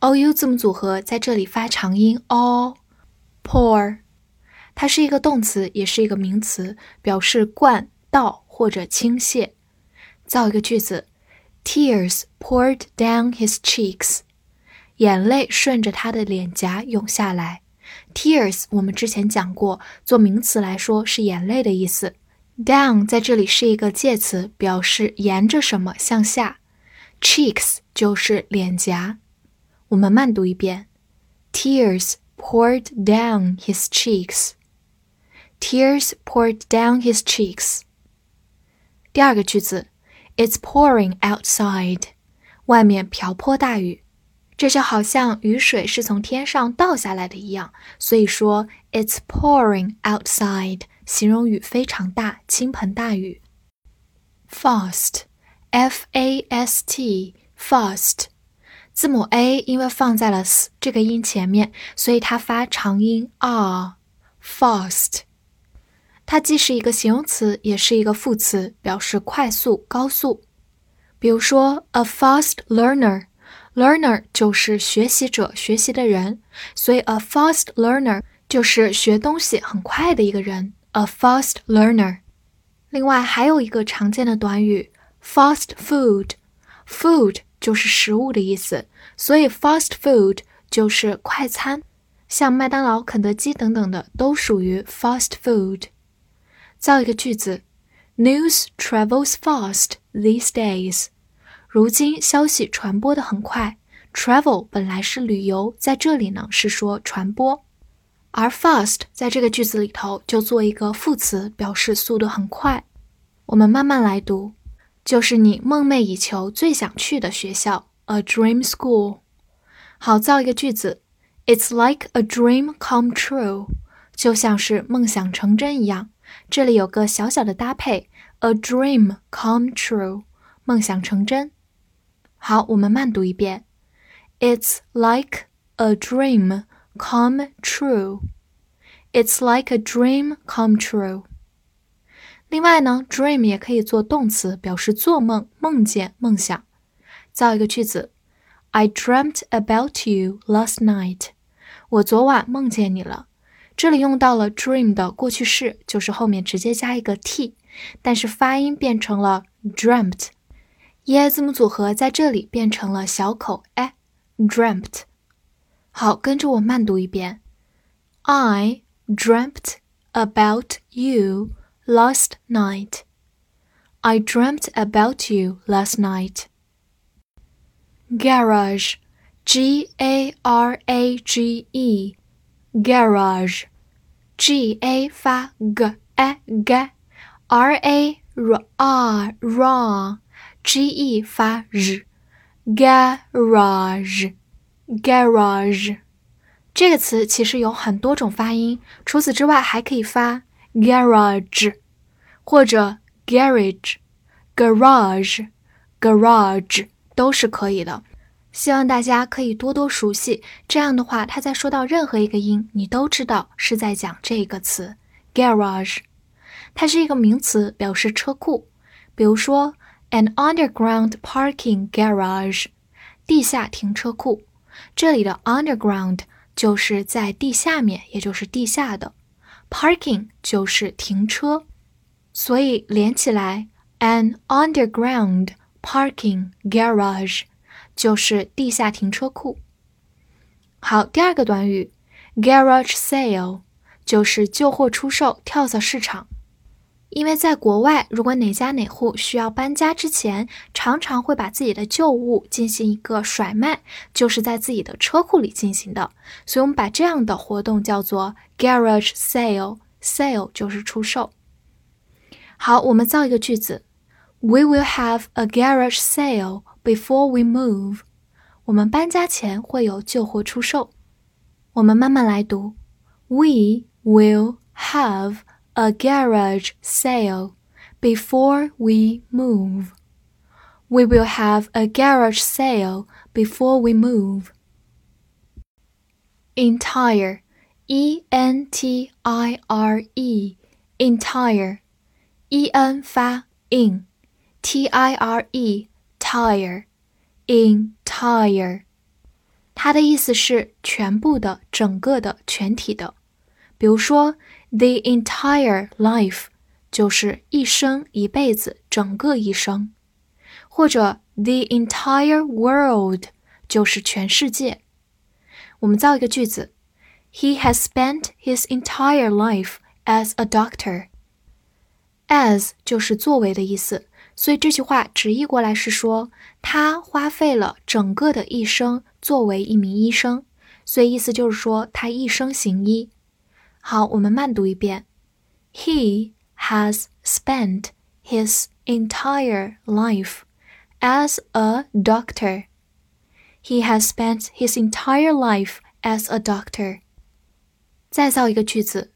O u 字母组合在这里发长音 o，poor，它是一个动词，也是一个名词，表示灌、倒或者倾泻。造一个句子：Tears poured down his cheeks，眼泪顺着他的脸颊涌下来。Tears 我们之前讲过，做名词来说是眼泪的意思。Down 在这里是一个介词，表示沿着什么向下。Cheeks 就是脸颊。我们慢读一遍：Tears poured down his cheeks. Tears poured down his cheeks. 第二个句子，It's pouring outside. 外面瓢泼大雨，这就好像雨水是从天上倒下来的一样。所以说，It's pouring outside，形容雨非常大，倾盆大雨。Fast，F-A-S-T，fast。 字母 a 因为放在了 s 这个音前面，所以它发长音 r。fast，它既是一个形容词，也是一个副词，表示快速、高速。比如说，a fast learner，learner 就是学习者、学习的人，所以 a fast learner 就是学东西很快的一个人。a fast learner。另外还有一个常见的短语，fast food，food。就是食物的意思，所以 fast food 就是快餐，像麦当劳、肯德基等等的都属于 fast food。造一个句子：News travels fast these days。如今消息传播的很快。Travel 本来是旅游，在这里呢是说传播，而 fast 在这个句子里头就做一个副词，表示速度很快。我们慢慢来读。就是你梦寐以求、最想去的学校，a dream school。好，造一个句子，It's like a dream come true，就像是梦想成真一样。这里有个小小的搭配，a dream come true，梦想成真。好，我们慢读一遍，It's like a dream come true。It's like a dream come true。 另外呢，dream 也可以做动词，表示做梦、梦见、梦想。造一个句子：I dreamt about you last night。我昨晚梦见你了。这里用到了 dream 的过去式，就是后面直接加一个 t，但是发音变成了 dreamt。e 字母组合在这里变成了小口 e，dreamt。好，跟着我慢读一遍：I dreamt about you。last night. I dreamt about you last night. Garage, G A R A G E, garage, G A 发 g a g, R A r a r, G E 发 r, garage, garage。这个词其实有很多种发音，除此之外还可以发 garage，或者 garage，garage，garage 都是可以的。希望大家可以多多熟悉，这样的话，它在说到任何一个音，你都知道是在讲这个词 garage。它是一个名词，表示车库。比如说 an underground parking garage，地下停车库。这里的 underground 就是在地下面，也就是地下的。Parking 就是停车，所以连起来，an underground parking garage 就是地下停车库。好，第二个短语，garage sale 就是旧货出售、跳蚤市场。因为在国外，如果哪家哪户需要搬家之前，常常会把自己的旧物进行一个甩卖，就是在自己的车库里进行的，所以我们把这样的活动叫做 garage sale。sale 就是出售。好，我们造一个句子：We will have a garage sale before we move。我们搬家前会有旧货出售。我们慢慢来读：We will have a garage sale before we move. We will have a garage sale before we move. Entire, E N T I R E, entire, E N 发 in，T I R E, tire, entire. 它的意思是全部的、整个的、全体的。 比如说，the entire life 就是一生、一辈子、整个一生，或者 the entire world 就是全世界。我们造一个句子：He has spent his entire life as a doctor. As 就是作为的意思。所以这句话直译过来是说，他花费了整个的一生作为一名医生，所以意思就是说他一生行医。好，我们慢读一遍：He has spent his entire life as a doctor. He has spent his entire life as a doctor. 再造一个句子：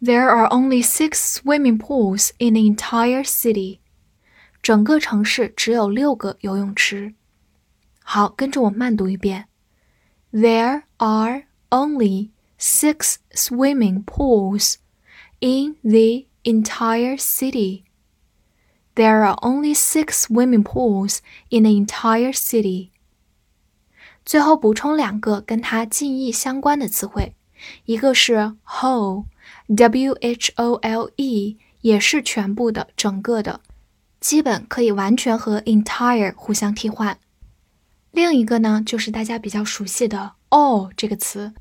There are only six swimming pools in the entire city. 整个城市只有六个游泳池。好，跟着我慢读一遍：There are only six swimming pools in the entire city. There are only six swimming pools in the entire city. 最后补充两个跟它近义相关的词汇，一个是 whole，w h o l e，也是全部的、整个的。基本可以完全和 entire 互相替换。另一个呢，就是大家比较熟悉的 all 这个词，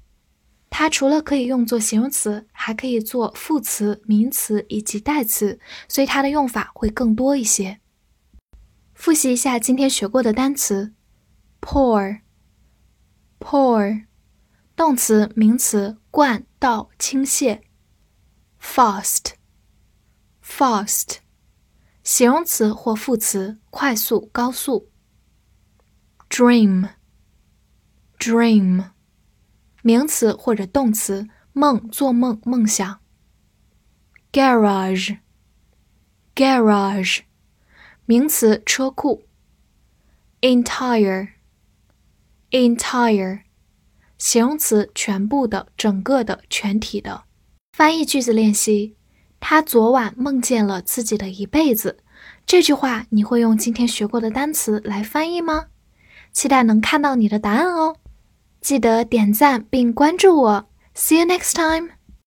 它除了可以用作形容词，还可以做副词、名词以及代词，所以它的用法会更多一些。复习一下今天学过的单词：pour，pour，动词、名词，灌、倒、倾泻；fast，fast。形容词或副词，快速、高速。dream，dream，名词或者动词，梦、做梦、梦想。garage，garage，名词，车库。entire，entire，形容词，全部的、整个的、全体的。翻译句子练习。他昨晚梦见了自己的一辈子。这句话你会用今天学过的单词来翻译吗？期待能看到你的答案哦！记得点赞并关注我。See you next time.